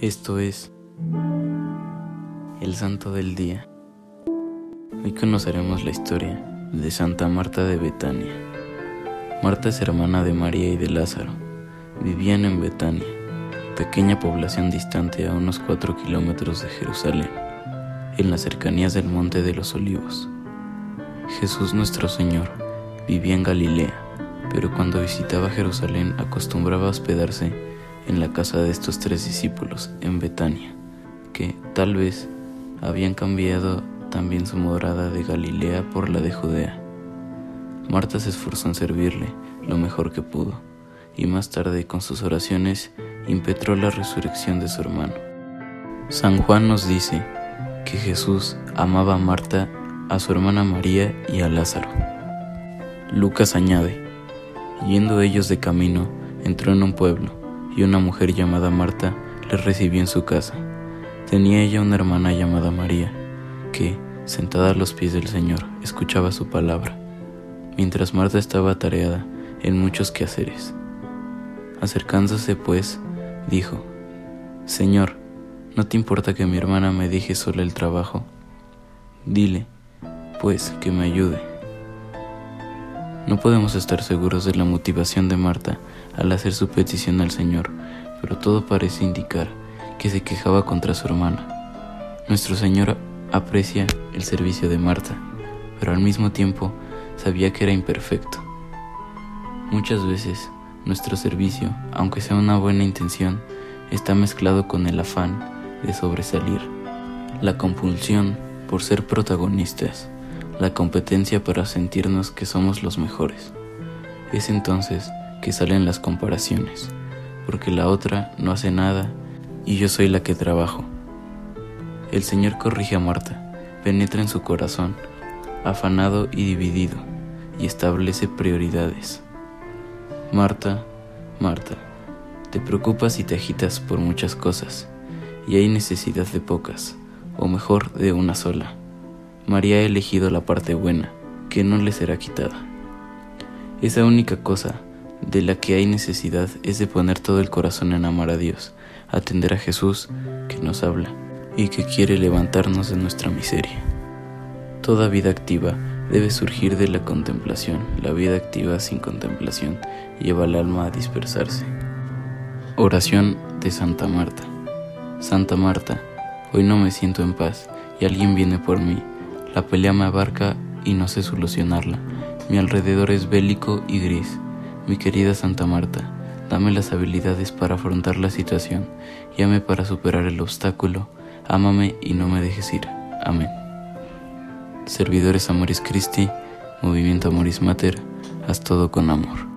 Esto es el Santo del Día. Hoy conoceremos la historia de Santa Marta de Betania. Marta es hermana de María y de Lázaro. Vivían en Betania, pequeña población distante a unos 4 kilómetros de Jerusalén, en las cercanías del Monte de los Olivos. Jesús nuestro Señor vivía en Galilea, pero cuando visitaba Jerusalén acostumbraba a hospedarse en la casa de estos tres discípulos en Betania, que tal vez habían cambiado también su morada de Galilea por la de Judea. Marta se esforzó en servirle lo mejor que pudo, y más tarde con sus oraciones impetró la resurrección de su hermano. San Juan nos dice que Jesús amaba a Marta, a su hermana María y a Lázaro. Lucas añade, yendo ellos de camino, entró en un pueblo, y una mujer llamada Marta le recibió en su casa. Tenía ella una hermana llamada María, que, sentada a los pies del Señor, escuchaba su palabra, mientras Marta estaba atareada en muchos quehaceres. Acercándose, pues, dijo, Señor, ¿no te importa que mi hermana me deje sola el trabajo? Dile, pues, que me ayude. No podemos estar seguros de la motivación de Marta al hacer su petición al Señor, pero todo parece indicar que se quejaba contra su hermana. Nuestro Señor aprecia el servicio de Marta, pero al mismo tiempo sabía que era imperfecto. Muchas veces nuestro servicio, aunque sea una buena intención, está mezclado con el afán de sobresalir, la compulsión por ser protagonistas, la competencia para sentirnos que somos los mejores. Es entonces que salen las comparaciones, porque la otra no hace nada y yo soy la que trabajo. El Señor corrige a Marta, penetra en su corazón, afanado y dividido, y establece prioridades. Marta, Marta, te preocupas y te agitas por muchas cosas, y hay necesidad de pocas, o mejor de una sola. María ha elegido la parte buena, que no le será quitada. Esa única cosa de la que hay necesidad es de poner todo el corazón en amar a Dios, atender a Jesús que nos habla y que quiere levantarnos de nuestra miseria. Toda vida activa debe surgir de la contemplación. La vida activa sin contemplación lleva al alma a dispersarse. Oración de Santa Marta. Santa Marta, hoy no me siento en paz y alguien viene por mí. La pelea me abarca y no sé solucionarla. Mi alrededor es bélico y gris. Mi querida Santa Marta, dame las habilidades para afrontar la situación, llame para superar el obstáculo, ámame y no me dejes ir. Amén. Servidores Amoris Christi, Movimiento Amoris Mater, haz todo con amor.